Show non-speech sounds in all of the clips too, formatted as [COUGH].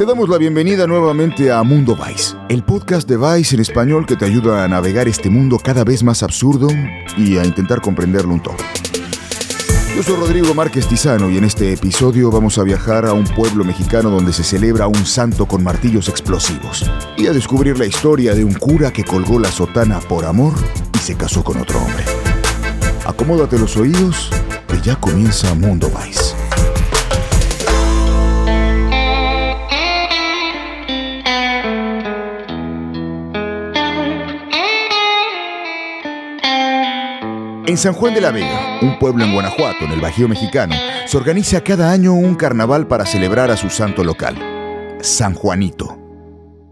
Te damos la bienvenida nuevamente a Mundo Vice, el podcast de Vice en español que te ayuda a navegar este mundo cada vez más absurdo y a intentar comprenderlo un todo. Yo soy Rodrigo Márquez Tizano y en este episodio vamos a viajar a un pueblo mexicano donde se celebra un santo con martillos explosivos y a descubrir la historia de un cura que colgó la sotana por amor y se casó con otro hombre. Acomódate los oídos, que ya comienza Mundo Vice. En San Juan de la Vega, un pueblo en Guanajuato, en el Bajío mexicano, se organiza cada año un carnaval para celebrar a su santo local, San Juanito.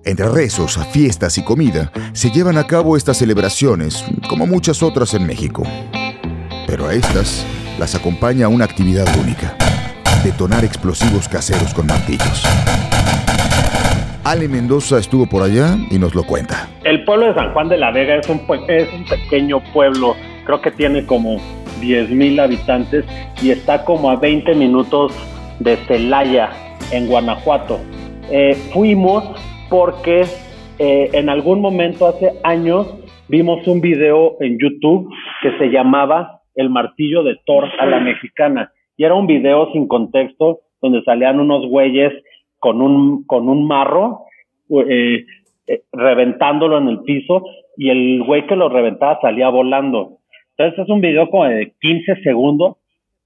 Entre rezos, fiestas y comida, se llevan a cabo estas celebraciones, como muchas otras en México. Pero a estas las acompaña una actividad única, detonar explosivos caseros con martillos. Ale Mendoza estuvo por allá y nos lo cuenta. El pueblo de San Juan de la Vega es un, es pequeño pueblo creo que tiene como 10 mil habitantes y está como a 20 minutos de Celaya, en Guanajuato. Eh, fuimos porque eh, en algún momento hace años vimos un video en YouTube que se llamaba El martillo de Thor a la mexicana y era un video sin contexto donde salían unos güeyes con un, con un marro eh, reventándolo en el piso y el güey que lo reventaba salía volando. Entonces es un video como de 15 segundos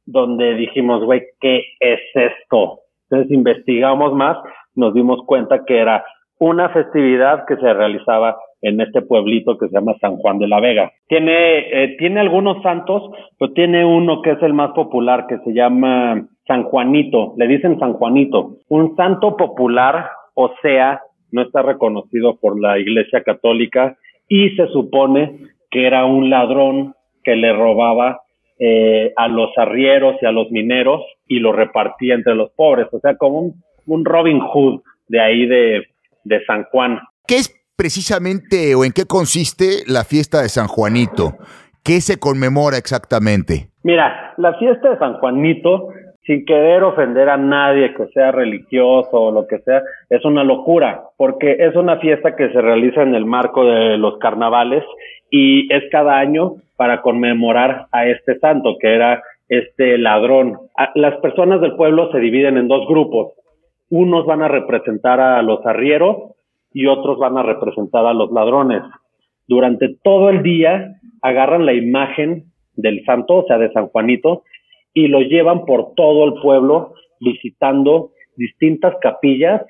donde dijimos, güey, ¿qué es esto? Entonces investigamos más, nos dimos cuenta que era una festividad que se realizaba en este pueblito que se llama San Juan de la Vega. Tiene, eh, tiene algunos santos, pero tiene uno que es el más popular, que se llama San Juanito, le dicen San Juanito, un santo popular, o sea, no está reconocido por la Iglesia Católica y se supone que era un ladrón que le robaba eh, a los arrieros y a los mineros y lo repartía entre los pobres, o sea, como un, un Robin Hood de ahí de, de San Juan. ¿Qué es precisamente o en qué consiste la fiesta de San Juanito? ¿Qué se conmemora exactamente? Mira, la fiesta de San Juanito, sin querer ofender a nadie que sea religioso o lo que sea, es una locura, porque es una fiesta que se realiza en el marco de los carnavales y es cada año para conmemorar a este santo, que era este ladrón. Las personas del pueblo se dividen en dos grupos. Unos van a representar a los arrieros y otros van a representar a los ladrones. Durante todo el día agarran la imagen del santo, o sea, de San Juanito, y lo llevan por todo el pueblo visitando distintas capillas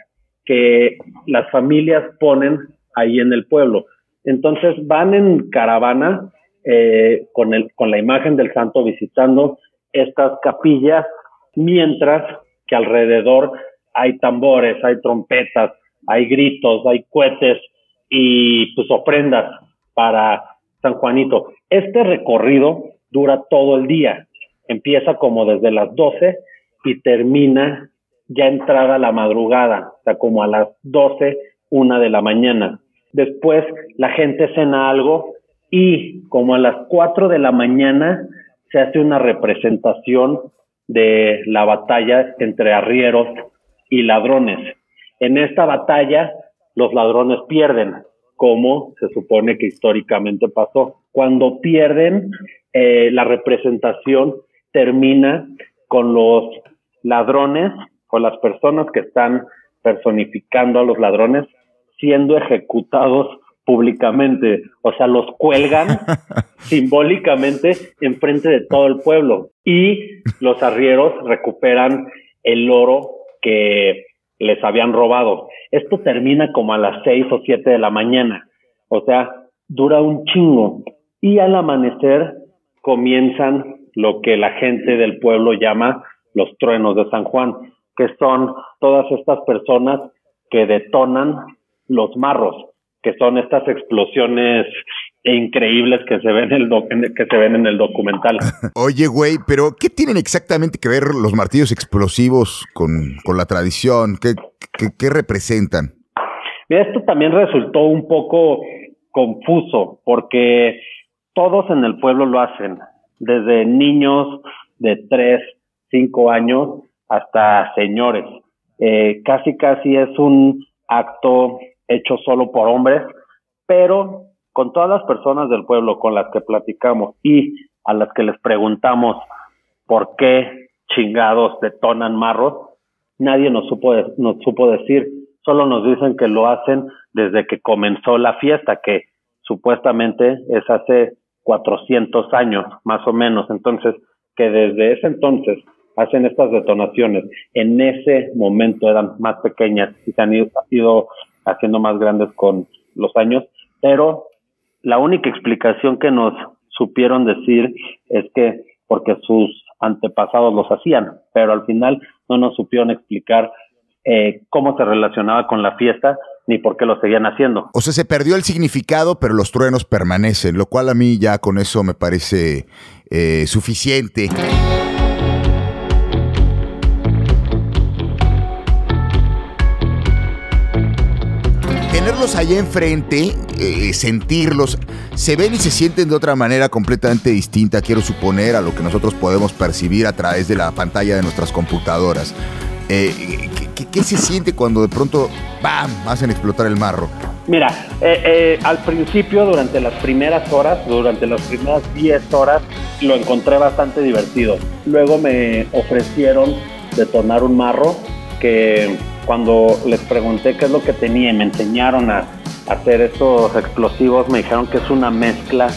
que las familias ponen ahí en el pueblo. Entonces van en caravana eh, con, el, con la imagen del santo visitando estas capillas, mientras que alrededor hay tambores, hay trompetas, hay gritos, hay cohetes y pues ofrendas para San Juanito. Este recorrido dura todo el día. Empieza como desde las 12 y termina ya entrada la madrugada, o sea, como a las 12, una de la mañana. Después la gente cena algo y como a las 4 de la mañana se hace una representación de la batalla entre arrieros y ladrones. En esta batalla los ladrones pierden, como se supone que históricamente pasó. Cuando pierden, eh, la representación termina con los ladrones o las personas que están personificando a los ladrones siendo ejecutados públicamente, o sea, los cuelgan [LAUGHS] simbólicamente enfrente de todo el pueblo. Y los arrieros recuperan el oro que les habían robado. Esto termina como a las seis o siete de la mañana, o sea, dura un chingo. Y al amanecer comienzan lo que la gente del pueblo llama los truenos de San Juan, que son todas estas personas que detonan los marros, que son estas explosiones increíbles que se ven en el, que se ven en el documental. [LAUGHS] Oye, güey, pero ¿qué tienen exactamente que ver los martillos explosivos con, la tradición? ¿Qué, qué, representan? Mira, esto también resultó un poco confuso porque todos en el pueblo lo hacen, desde niños de 3, 5 años hasta señores. eh, casi casi es un acto hecho solo por hombres, pero con todas las personas del pueblo con las que platicamos y a las que les preguntamos por qué chingados detonan marros, nadie nos supo, nos supo decir, solo nos dicen que lo hacen desde que comenzó la fiesta, que supuestamente es hace 400 años, más o menos. Entonces, que desde ese entonces hacen estas detonaciones, en ese momento eran más pequeñas y se han ido, haciendo más grandes con los años, pero la única explicación que nos supieron decir es que porque sus antepasados los hacían, pero al final no nos supieron explicar eh, cómo se relacionaba con la fiesta ni por qué lo seguían haciendo. O sea, se perdió el significado, pero los truenos permanecen, lo cual a mí ya con eso me parece eh, suficiente. Tenerlos allá enfrente, eh, sentirlos, se ven y se sienten de otra manera completamente distinta, quiero suponer, a lo que nosotros podemos percibir a través de la pantalla de nuestras computadoras. Eh, ¿qué, se siente cuando de pronto, ¡bam!, hacen explotar el marro? Mira, eh, eh, al principio, durante las primeras horas, durante las primeras 10 horas, lo encontré bastante divertido. Luego me ofrecieron detonar un marro que cuando les pregunté qué es lo que tenía y me enseñaron a hacer estos explosivos, me dijeron que es una mezcla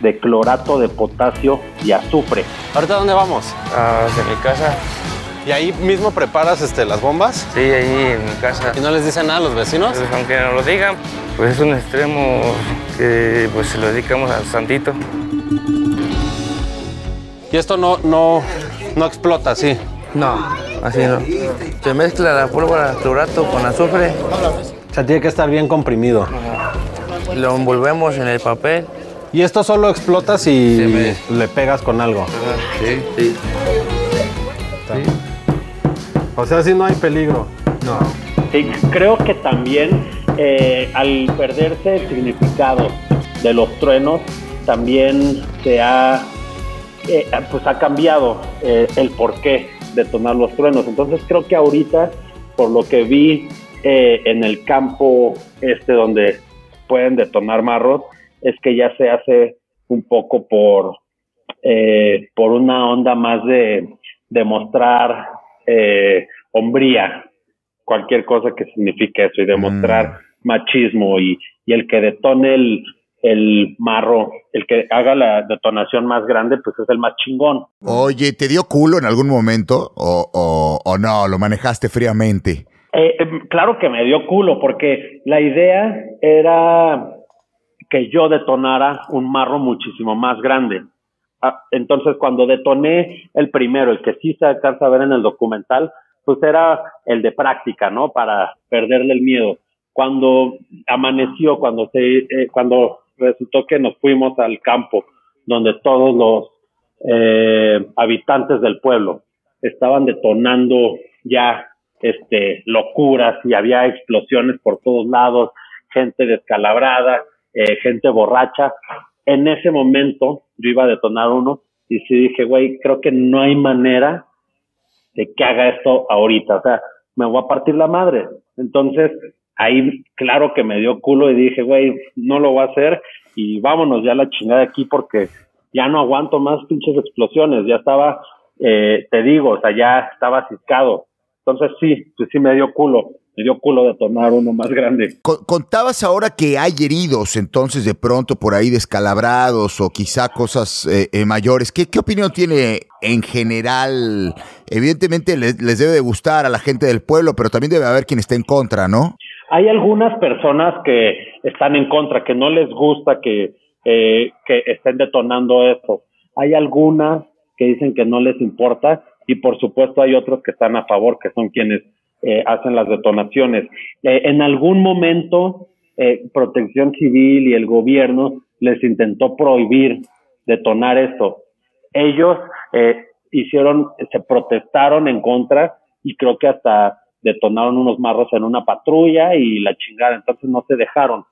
de clorato de potasio y azufre. ¿Ahorita dónde vamos? A mi casa. ¿Y ahí mismo preparas este, las bombas? Sí, ahí en mi casa. ¿Y no les dicen nada a los vecinos? Pues, aunque no lo digan, pues es un extremo que pues se lo dedicamos al santito. ¿Y esto no, no, no explota así? No, así no. Se mezcla la pólvora clorato con azufre. O sea, tiene que estar bien comprimido. Lo envolvemos en el papel. ¿Y esto solo explota si le pegas con algo? Sí, sí. O sea, si no hay peligro. No. Sí, creo que también eh, al perderse el significado de los truenos, también se ha, eh, pues ha cambiado eh, el porqué de tomar los truenos. Entonces creo que ahorita, por lo que vi en el campo este donde pueden detonar marros, es que ya se hace un poco por, por una onda más de demostrar eh, hombría, cualquier cosa que signifique eso, y demostrar mm. machismo y, el que detone el, el marro, el que haga la detonación más grande, pues es el más chingón. Oye, ¿te dio culo en algún momento o, o, no? ¿Lo manejaste fríamente? Eh, em, claro que me dio culo, porque la idea era que yo detonara un marro muchísimo más grande. Ah, entonces, cuando detoné el primero, el que sí se alcanza a ver en el documental, pues era el de práctica, ¿no? Para perderle el miedo. Cuando amaneció, cuando se, eh, cuando resultó que nos fuimos al campo, donde todos los eh, habitantes del pueblo estaban detonando ya este locuras y había explosiones por todos lados, gente descalabrada, eh, gente borracha, en ese momento yo iba a detonar uno y sí dije, güey, creo que no hay manera de que haga esto ahorita, o sea, me voy a partir la madre. Entonces, ahí claro que me dio culo y dije, güey, no lo voy a hacer y vámonos ya a la chingada de aquí porque ya no aguanto más pinches explosiones, ya estaba, eh, te digo, o sea, ya estaba ciscado. Entonces sí, pues sí me dio culo me dio culo de tomar uno más grande. Contabas ahora que hay heridos, entonces de pronto por ahí descalabrados o quizá cosas eh, eh, mayores. ¿Qué, ¿Qué, opinión tiene en general? Evidentemente les, debe de gustar a la gente del pueblo, pero también debe haber quien esté en contra, ¿no? Hay algunas personas que están en contra, que no les gusta que, eh, que estén detonando esto. Hay algunas que dicen que no les importa y por supuesto hay otros que están a favor, que son quienes eh, hacen las detonaciones. Eh, en algún momento, eh, Protección Civil y el gobierno les intentó prohibir detonar esto. Ellos hicieron, se protestaron en contra y creo que hasta detonaron unos marros en una patrulla y la chingada, entonces no se dejaron.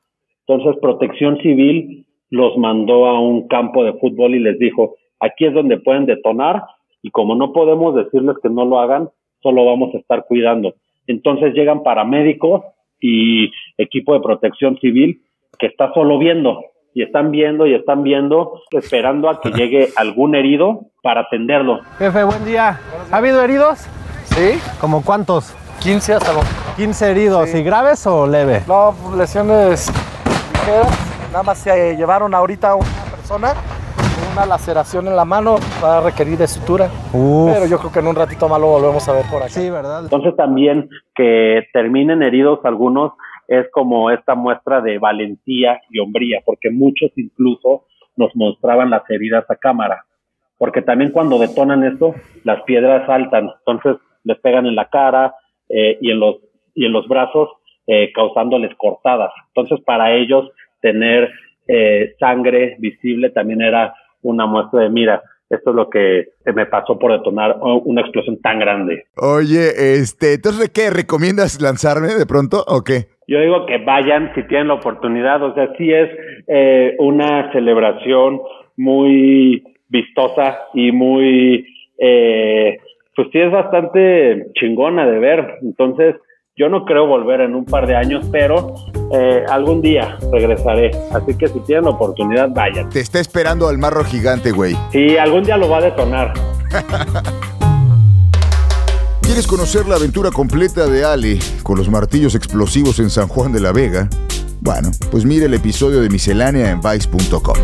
Entonces Protección Civil los mandó a un campo de fútbol y les dijo, aquí es donde pueden detonar y como no podemos decirles que no lo hagan, solo vamos a estar cuidando. Entonces llegan paramédicos y equipo de protección civil que está solo viendo y están viendo y están viendo, esperando a que [LAUGHS] llegue algún herido para atenderlo. Jefe, buen día. ¿Ha habido heridos? Sí, ¿Como cuántos? 15 hasta los... 15 heridos. ¿Y graves o leve? No, lesiones ligeras. Nada más se llevaron ahorita a una persona una laceración en la mano. Va a requerir de sutura. Uf. Pero yo creo que en un ratito más lo volvemos a ver por aquí. Sí, ¿verdad? Entonces también que terminen heridos algunos es como esta muestra de valentía y hombría, porque muchos incluso nos mostraban las heridas a cámara, porque también cuando detonan esto, las piedras saltan, entonces les pegan en la cara eh, y en los y en los brazos, eh, causándoles cortadas. Entonces para ellos tener eh, sangre visible también era una muestra de mira, esto es lo que me pasó por detonar una explosión tan grande. Oye, este, entonces, ¿qué? ¿Recomiendas lanzarme de pronto o qué? Yo digo que vayan si tienen la oportunidad, o sea, sí es eh, una celebración muy vistosa y muy, eh, pues sí es bastante chingona de ver. Entonces, yo no creo volver en un par de años, pero eh, algún día regresaré. Así que si tienen la oportunidad, vayan. Te está esperando al marro gigante, güey. Sí, algún día lo va a detonar. [LAUGHS] ¿Quieres conocer la aventura completa de Ale con los martillos explosivos en San Juan de la Vega? Bueno, pues mire el episodio de Miscelánea en Vice.com.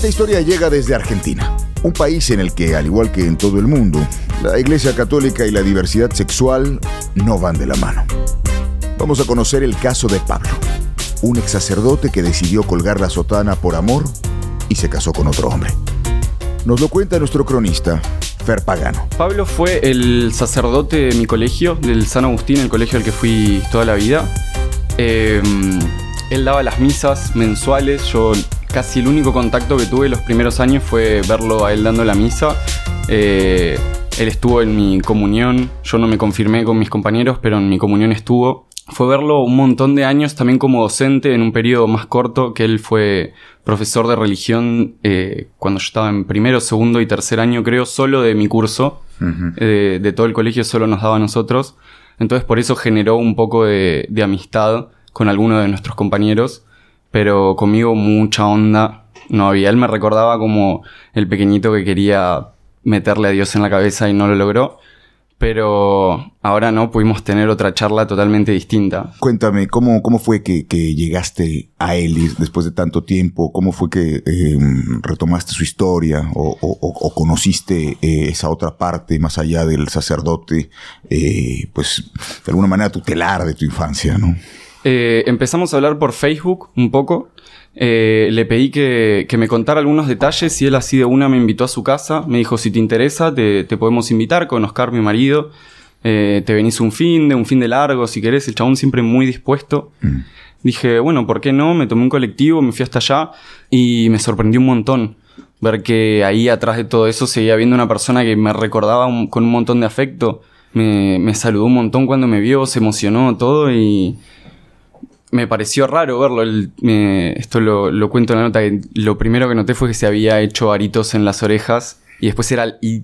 Esta historia llega desde Argentina, un país en el que, al igual que en todo el mundo, la Iglesia Católica y la diversidad sexual no van de la mano. Vamos a conocer el caso de Pablo, un ex sacerdote que decidió colgar la sotana por amor y se casó con otro hombre. Nos lo cuenta nuestro cronista, Fer Pagano. Pablo fue el sacerdote de mi colegio, del San Agustín, el colegio al que fui toda la vida. Eh, él daba las misas mensuales, yo casi el único contacto que tuve los primeros años fue verlo a él dando la misa. Eh, él estuvo en mi comunión, yo no me confirmé con mis compañeros, pero en mi comunión estuvo. Fue verlo un montón de años también como docente en un periodo más corto, que él fue profesor de religión eh, cuando yo estaba en primero, segundo y tercer año, creo, solo de mi curso. Eh, de todo el colegio solo nos daba a nosotros. Entonces por eso generó un poco de, de amistad con algunos de nuestros compañeros, pero conmigo mucha onda no había. Él me recordaba como el pequeñito que quería meterle a Dios en la cabeza y no lo logró. Pero ahora no, pudimos tener otra charla totalmente distinta. Cuéntame, ¿cómo, cómo fue que, que llegaste a y después de tanto tiempo? ¿Cómo fue que eh, retomaste su historia o, o- o conociste eh, esa otra parte más allá del sacerdote, eh, pues de alguna manera tutelar de tu infancia, ¿no? Eh, empezamos a hablar por Facebook un poco. Eh, le pedí que, que me contara algunos detalles y él así de una me invitó a su casa. Me dijo, si te interesa, te, te podemos invitar con Oscar, mi marido. Eh, te venís un fin de, un fin de largo, si querés. El chabón siempre muy dispuesto. Dije, bueno, ¿por qué no? Me tomé un colectivo, me fui hasta allá y me sorprendió un montón ver que ahí atrás de todo eso seguía viendo una persona que me recordaba un- con un montón de afecto. Me, me saludó un montón cuando me vio, se emocionó todo y me pareció raro verlo. Me- esto lo, lo cuento en la nota. que Lo primero que noté fue que se había hecho aritos en las orejas y después era i-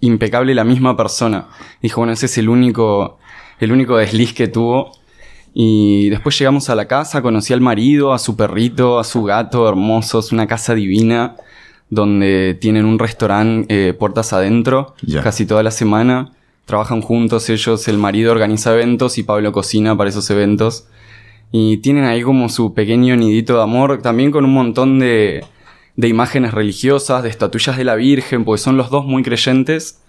impecable la misma persona. Dijo, bueno, ese es el único, el único desliz que tuvo. Y después llegamos a la casa, conocí al marido, a su perrito, a su gato, hermosos, una casa divina, donde tienen un restaurante eh, puertas adentro, casi toda la semana. Trabajan juntos ellos, el marido organiza eventos y Pablo cocina para esos eventos. Y tienen ahí como su pequeño nidito de amor, también con un montón de, de imágenes religiosas, de estatuillas de la Virgen, porque son los dos muy creyentes,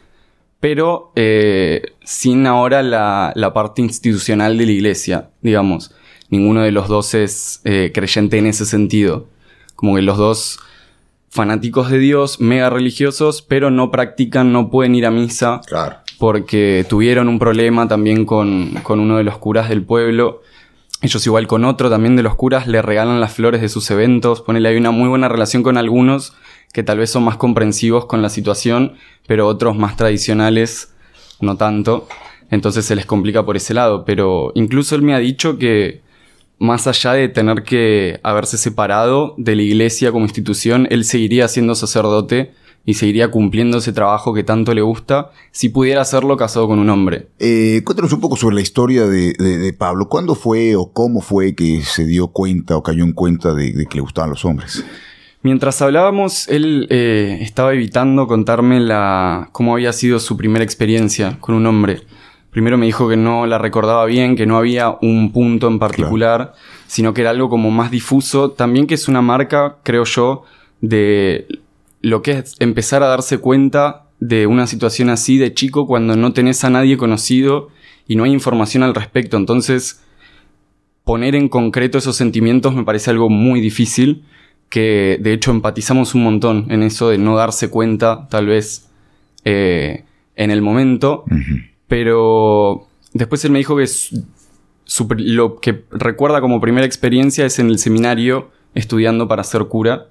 pero eh, sin ahora la, la parte institucional de la iglesia, digamos. Ninguno de los dos es eh, creyente en ese sentido. Como que los dos fanáticos de Dios, mega religiosos, pero no practican, no pueden ir a misa Claro. porque tuvieron un problema también con, con uno de los curas del pueblo. Ellos igual con otro también de los curas le regalan las flores de sus eventos. Ponele, hay una muy buena relación con algunos que tal vez son más comprensivos con la situación, pero otros más tradicionales no tanto. Entonces se les complica por ese lado. Pero incluso él me ha dicho que más allá de tener que haberse separado de la iglesia como institución, él seguiría siendo sacerdote y seguiría cumpliendo ese trabajo que tanto le gusta si pudiera hacerlo casado con un hombre. Eh, cuéntanos un poco sobre la historia de, de- de Pablo. ¿Cuándo fue o cómo fue que se dio cuenta o cayó en cuenta de, de que le gustaban los hombres? Mientras hablábamos, él eh, estaba evitando contarme la, cómo había sido su primera experiencia con un hombre. Primero me dijo que no la recordaba bien, que no había un punto en particular, sino que era algo como más difuso. También que es una marca, creo yo, de lo que es empezar a darse cuenta de una situación así de chico cuando no tenés a nadie conocido y no hay información al respecto. Entonces, poner en concreto esos sentimientos me parece algo muy difícil, que de hecho empatizamos un montón en eso de no darse cuenta, tal vez, eh, en el momento. Pero después él me dijo que su- lo que recuerda como primera experiencia es en el seminario estudiando para ser cura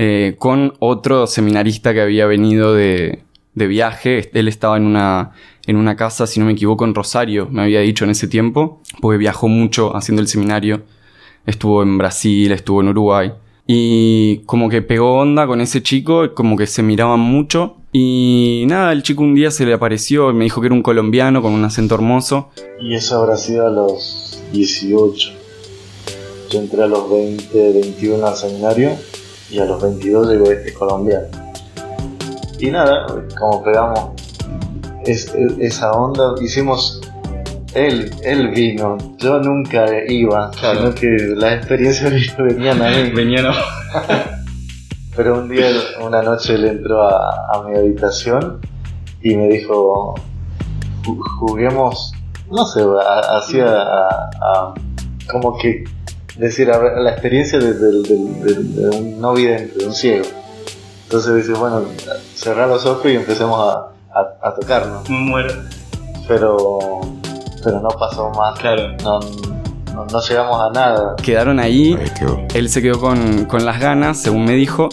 eh, con otro seminarista que había venido de, de viaje. Él estaba en una, en una casa, si no me equivoco, en Rosario, me había dicho en ese tiempo, porque viajó mucho haciendo el seminario. Estuvo en Brasil, estuvo en Uruguay. Y como que pegó onda con ese chico, como que se miraban mucho. Y nada, el chico un día se le apareció y me dijo que era un colombiano con un acento hermoso. Y eso habrá sido a los 18. Yo entré a los 20, 21 al seminario y a los 22 llegó este colombiano. Y nada, como pegamos es- es- esa onda, hicimos. Él, él vino, yo nunca iba, sino que las experiencias [LAUGHS] venían a mí. Venían [LAUGHS] Pero un día, una noche él entró a, a mi habitación y me dijo, "Ju- juguemos, no sé, a- hacía a- a- como que decir, a ver, la experiencia de, de- de- de- de un no vidente, de un ciego. Entonces dice, bueno, cerrar los ojos y empecemos a, a, a tocarnos. Muero. Pero, pero no pasó más. Claro. No, no, no llegamos a nada. Quedaron ahí. Ahí quedó. Él se quedó con, con las ganas, según me dijo.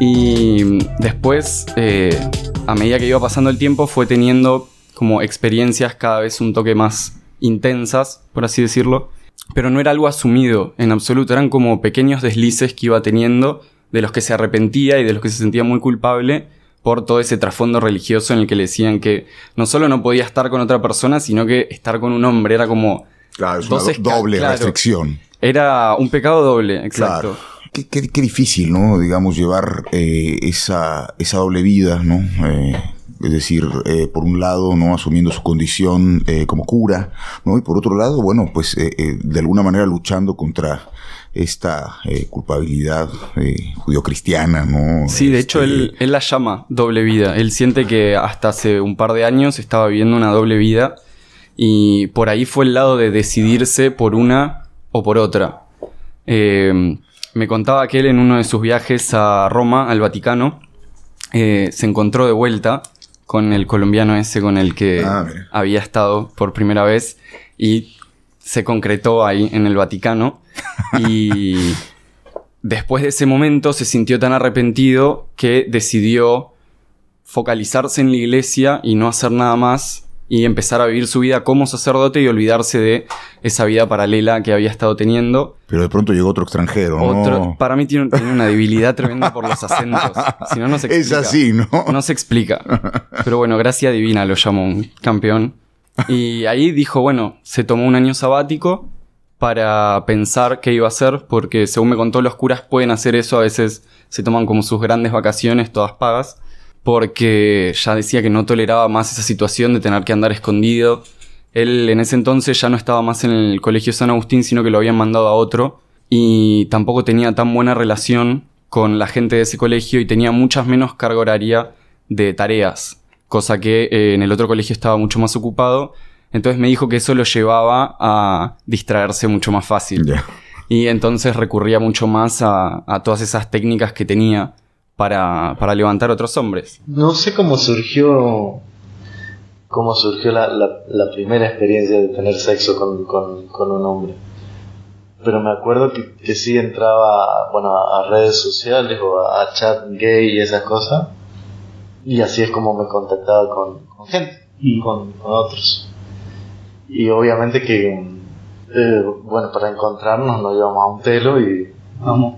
Y después, eh, a medida que iba pasando el tiempo, fue teniendo como experiencias cada vez un toque más intensas, por así decirlo. Pero no era algo asumido en absoluto, eran como pequeños deslices que iba teniendo, de los que se arrepentía y de los que se sentía muy culpable por todo ese trasfondo religioso en el que le decían que no solo no podía estar con otra persona, sino que estar con un hombre era como... Claro, es una doble claro. restricción. Era un pecado doble, exacto. Claro. Qué, qué- qué difícil, ¿no? Digamos, llevar eh, esa, esa doble vida, ¿no? Eh, es decir, eh, por un lado, ¿no? Asumiendo su condición eh, como cura, ¿no? Y por otro lado, bueno, pues eh, de alguna manera luchando contra esta culpabilidad judio-cristiana, ¿no? Sí, de hecho Este, él, él la llama doble vida. Él siente que hasta hace un par de años estaba viviendo una doble vida y por ahí fue el lado de decidirse por una o por otra. Eh, me contaba que él en uno de sus viajes a Roma, al Vaticano, eh, se encontró de vuelta con el colombiano ese con el que Ah, había estado por primera vez y se concretó ahí en el Vaticano. [LAUGHS] Y después de ese momento se sintió tan arrepentido que decidió focalizarse en la iglesia y no hacer nada más y empezar a vivir su vida como sacerdote y olvidarse de esa vida paralela que había estado teniendo. Pero de pronto llegó otro extranjero, ¿no? Otro, para mí tiene, tiene una debilidad tremenda por los acentos. Si no, no se [LAUGHS] es explica. así, ¿no? No se explica. Pero bueno, gracia divina lo llamó un campeón. Y ahí dijo, bueno, se tomó un año sabático para pensar qué iba a hacer, porque según me contó, los curas pueden hacer eso, a veces se toman como sus grandes vacaciones, todas pagas, porque ya decía que no toleraba más esa situación de tener que andar escondido. Él en ese entonces ya no estaba más en el colegio San Agustín, sino que lo habían mandado a otro, y tampoco tenía tan buena relación con la gente de ese colegio y tenía muchas menos carga horaria de tareas, cosa que eh, en el otro colegio estaba mucho más ocupado. Entonces me dijo que eso lo llevaba a distraerse mucho más fácil. Y entonces recurría mucho más a, a todas esas técnicas que tenía para, para levantar otros hombres. No sé cómo surgió cómo surgió la, la- la primera experiencia de tener sexo con, con- con un hombre. Pero me acuerdo que, que sí entraba bueno, a, a redes sociales o a, a chat gay y esas cosas. Y así es como me contactaba con, con gente, con, con otros. Y obviamente que, eh, bueno, para encontrarnos nos íbamos a un telo y,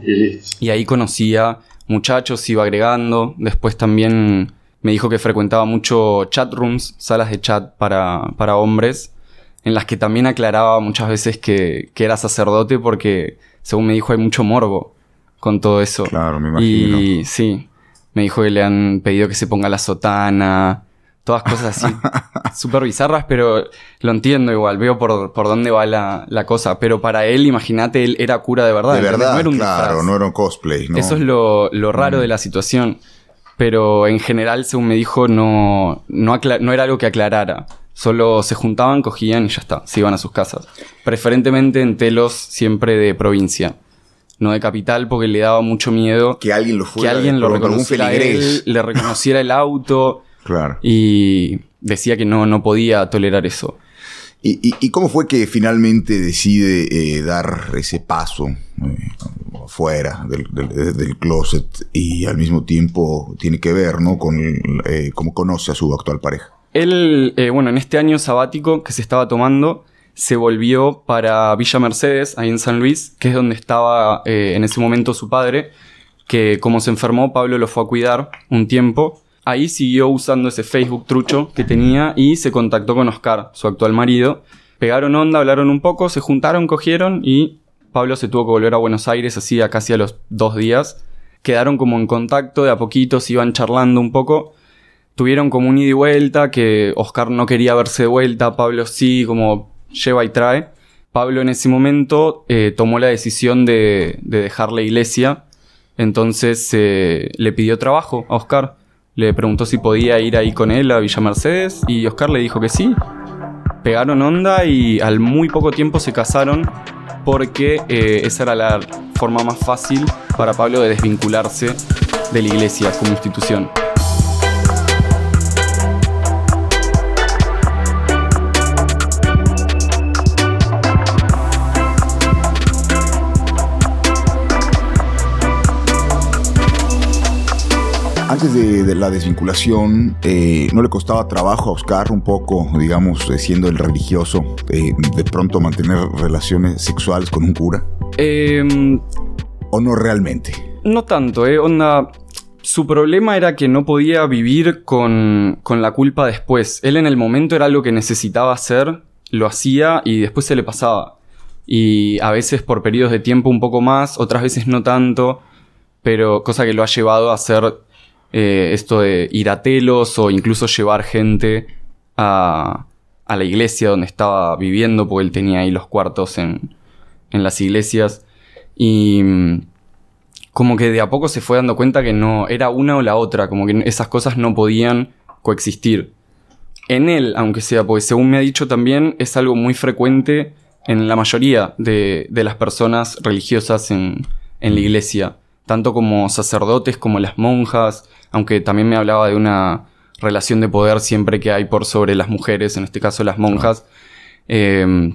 y listo. Y ahí conocía muchachos, iba agregando. Después también me dijo que frecuentaba mucho chat rooms, salas de chat para, para hombres, en las que también aclaraba muchas veces que, que era sacerdote porque, según me dijo, hay mucho morbo con todo eso. Claro, me imagino. Y sí, me dijo que le han pedido que se ponga la sotana, todas cosas así, [LAUGHS] súper bizarras, pero lo entiendo igual, veo por, por dónde va la, la cosa. Pero para él, imagínate, él era cura de verdad. De verdad, no era un claro, disfraz. no era un cosplay, ¿no? Eso es lo, lo raro Mm. de la situación. Pero en general, según me dijo, no, no, no era algo que aclarara. Solo se juntaban, cogían y ya está, se iban a sus casas. Preferentemente en telos siempre de provincia. No de capital porque le daba mucho miedo Que alguien lo que fuera. alguien lo reconociera él, le reconociera el auto Claro. y decía que no, no podía tolerar eso. ¿Y, y, y cómo fue que finalmente decide eh, dar ese paso eh, fuera del, del- del closet y al mismo tiempo tiene que ver, ¿no? Con eh, cómo conoce a su actual pareja. Él, bueno, en este año sabático que se estaba tomando, se volvió para Villa Mercedes, ahí en San Luis, que es donde estaba en ese momento su padre, que como se enfermó, Pablo lo fue a cuidar un tiempo. Ahí siguió usando ese Facebook trucho que tenía y se contactó con Oscar, su actual marido. Pegaron onda, hablaron un poco, se juntaron, cogieron y Pablo se tuvo que volver a Buenos Aires así a casi a los dos días. Quedaron como en contacto, de a poquito se iban charlando un poco tuvieron como un ida y vuelta, que Oscar no quería verse de vuelta, Pablo sí, como lleva y trae. Pablo en ese momento eh, tomó la decisión de, de dejar la iglesia, entonces eh, le pidió trabajo a Oscar. Le preguntó si podía ir ahí con él a Villa Mercedes y Oscar le dijo que sí. Pegaron onda y al muy poco tiempo se casaron porque eh, esa era la forma más fácil para Pablo de desvincularse de la iglesia como institución. Antes de, de la desvinculación, eh, ¿no le costaba trabajo a Oscar un poco, digamos, eh, siendo el religioso, eh, de pronto mantener relaciones sexuales con un cura? Em, ¿O no realmente? No tanto, ¿eh? Onda. Su problema era que no podía vivir con, con la culpa después. Él en el momento era algo que necesitaba hacer, lo hacía y después se le pasaba. Y a veces por periodos de tiempo un poco más, otras veces no tanto, pero cosa que lo ha llevado a hacer eh, esto de ir a telos o incluso llevar gente a, la iglesia donde estaba viviendo, porque él tenía ahí los cuartos en, las iglesias. Y mm, como que de a poco se fue dando cuenta que no era una o la otra, como que esas cosas no podían coexistir. En él, aunque sea, porque según me ha dicho también, es algo muy frecuente en la mayoría de, las personas religiosas en la iglesia, tanto como sacerdotes como las monjas, aunque también me hablaba de una relación de poder siempre que hay por sobre las mujeres, en este caso las monjas. Eh,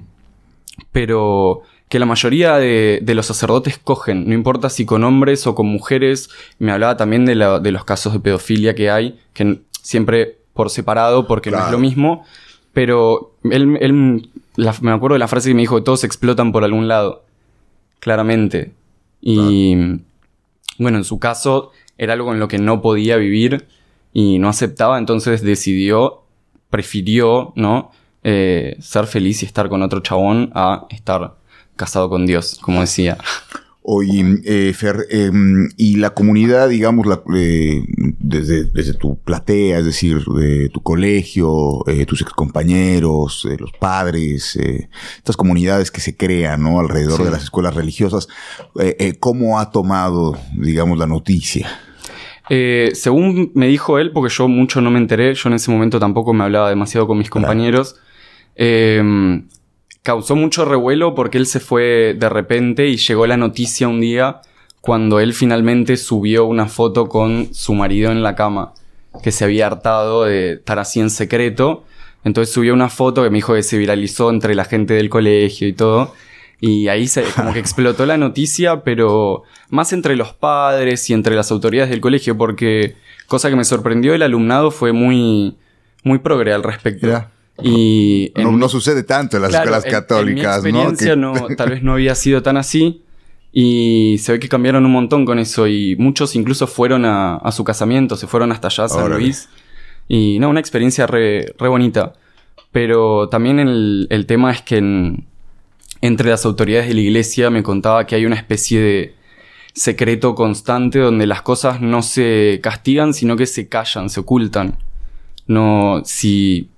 pero que la mayoría de, de los sacerdotes cogen, no importa si con hombres o con mujeres. Me hablaba también de, la- de los casos de pedofilia que hay, que siempre por separado, porque no es lo mismo. Pero él, él- la- me acuerdo de la frase que me dijo todos explotan por algún lado. Claramente. Y bueno, en su caso era algo en lo que no podía vivir y no aceptaba, entonces decidió, prefirió, ¿no? Eh, ser feliz y estar con otro chabón a estar casado con Dios, como decía. Oye, eh, Fer, eh, y la comunidad, digamos, la, eh, desde, desde tu platea, es decir, de tu colegio, eh, tus excompañeros, los padres, estas comunidades que se crean, ¿no? Alrededor Sí. de las escuelas religiosas, ¿cómo ha tomado, digamos, la noticia? Según me dijo él, porque yo mucho no me enteré, yo en ese momento tampoco me hablaba demasiado con mis compañeros, eh, causó mucho revuelo porque él se fue de repente y llegó la noticia un día cuando él finalmente subió una foto con su marido en la cama, que se había hartado de estar así en secreto. Entonces subió una foto que me dijo que se viralizó entre la gente del colegio y todo. Y ahí se, como que [LAUGHS] explotó la noticia, pero más entre los padres y entre las autoridades del colegio, porque cosa que me sorprendió, el alumnado fue muy, muy progre al respecto. Y No, en- no sucede tanto en las Claro, escuelas católicas, en mi ¿no? experiencia Que- no, tal [LAUGHS] vez no había sido tan así, Y se ve que cambiaron un montón con eso y muchos incluso fueron a, a su casamiento, se fueron hasta allá a San Órale. Luis. Y no, una experiencia re, re bonita. Pero también el, el tema es que en- entre las autoridades de la iglesia me contaba que hay una especie de secreto constante donde las cosas no se castigan, sino que se callan, se ocultan. No, si...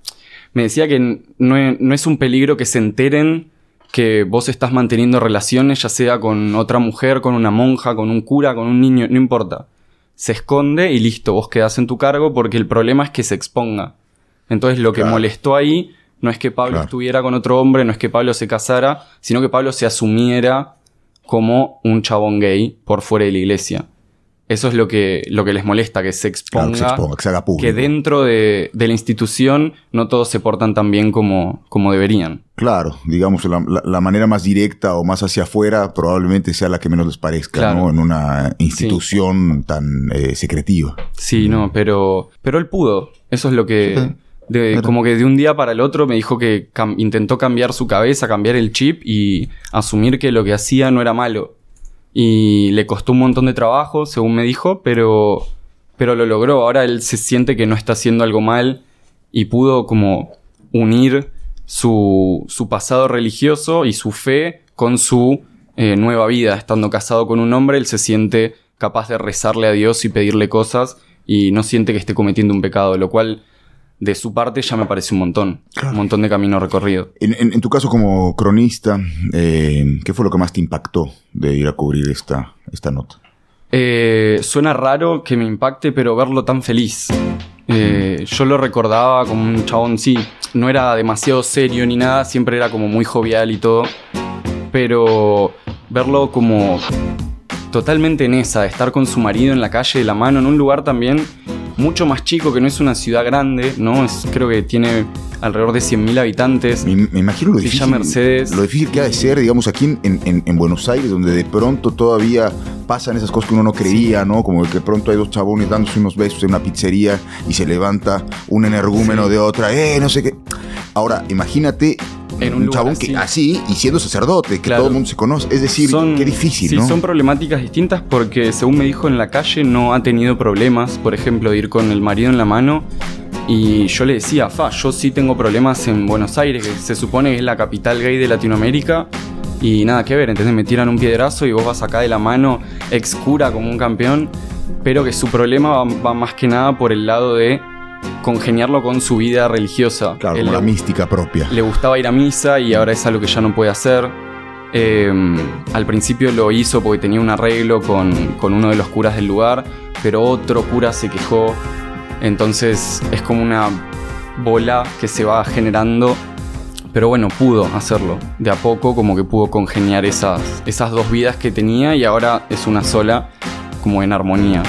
Me decía que no e- no es un peligro que se enteren que vos estás manteniendo relaciones, ya sea con otra mujer, con una monja, con un cura, con un niño, no importa. Se esconde y listo, vos quedás en tu cargo porque el problema es que se exponga. Entonces lo que Claro. molestó ahí no es que Pablo Claro. estuviera con otro hombre, no es que Pablo se casara, sino que Pablo se asumiera como un chabón gay por fuera de la iglesia. Eso es lo que, lo que les molesta, que se Claro, exponga, que se exponga, que se haga público. que dentro de, de la institución no todos se portan tan bien como, como deberían. Claro, digamos, la, la- la manera más directa o más hacia afuera probablemente sea la que menos les parezca, Claro. ¿no? En una institución tan eh, secretiva. Sí, no, pero, pero él pudo. Eso es lo que... Sí, de- claro. como que de un día para el otro me dijo que cam- intentó cambiar su cabeza, cambiar el chip y asumir que lo que hacía no era malo. Y le costó un montón de trabajo, según me dijo, pero, pero lo logró. Ahora él se siente que no está haciendo algo mal y pudo como unir su, su pasado religioso y su fe con su eh, nueva vida. Estando casado con un hombre, él se siente capaz de rezarle a Dios y pedirle cosas y no siente que esté cometiendo un pecado, lo cual de su parte ya me parece un montón. Un montón de camino recorrido. En, en- en tu caso como cronista, eh, ¿qué fue lo que más te impactó de ir a cubrir esta, esta nota? Eh, suena raro que me impacte, pero verlo tan feliz. Eh, yo lo recordaba como un chabón, sí, no era demasiado serio ni nada, siempre era como muy jovial y todo. Pero verlo como totalmente en esa, de estar con su marido en la calle de la mano, en un lugar también mucho más chico, que no es una ciudad grande, ¿no? Es, creo que tiene alrededor de 100.000 habitantes. Me, me imagino lo difícil, Mercedes. lo difícil que ha de ser, digamos, aquí en, en- en Buenos Aires, donde de pronto todavía pasan esas cosas que uno no creía, ¿no? Como que de pronto hay dos chabones dándose unos besos en una pizzería y se levanta un energúmeno Sí. de otra, ¡eh! No sé qué. Ahora, imagínate En un un, lugar chabón así. que así y siendo sacerdote, que Claro. todo el mundo se conoce. Es decir, qué difícil, sí, ¿no? son problemáticas distintas porque, según me dijo en la calle, no ha tenido problemas, por ejemplo, de ir con el marido en la mano. Y yo le decía, fa, yo sí tengo problemas en Buenos Aires, que se supone que es la capital gay de Latinoamérica. Y nada que ver, ¿entendés? Me tiran un piedrazo y vos vas acá de la mano, ex cura como un campeón. Pero que su problema va, va más que nada por el lado de congeniarlo con su vida religiosa. Claro, Él como la mística propia. le gustaba ir a misa y ahora es algo que ya no puede hacer. Eh, al principio lo hizo porque tenía un arreglo con, con uno de los curas del lugar, pero otro cura se quejó. Entonces es como una bola que se va generando. Pero bueno, pudo hacerlo. De a poco como que pudo congeniar esas, esas dos vidas que tenía y ahora es una sola, como en armonía.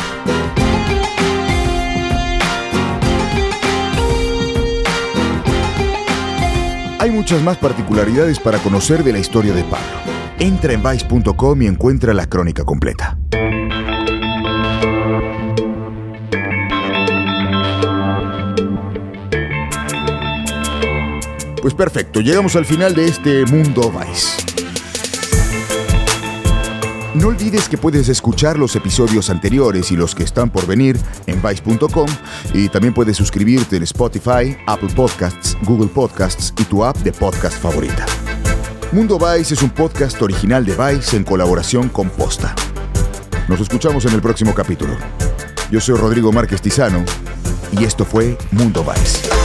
Muchas más particularidades para conocer de la historia de Pablo. Entra en vice.com y encuentra la crónica completa. Pues perfecto, llegamos al final de este Mundo Vice. No olvides que puedes escuchar los episodios anteriores y los que están por venir en vice.com y también puedes suscribirte en Spotify, Apple Podcasts, Google Podcasts y tu app de podcast favorita. Mundo Vice es un podcast original de Vice en colaboración con Posta. Nos escuchamos en el próximo capítulo. Yo soy Rodrigo Márquez Tizano y esto fue Mundo Vice.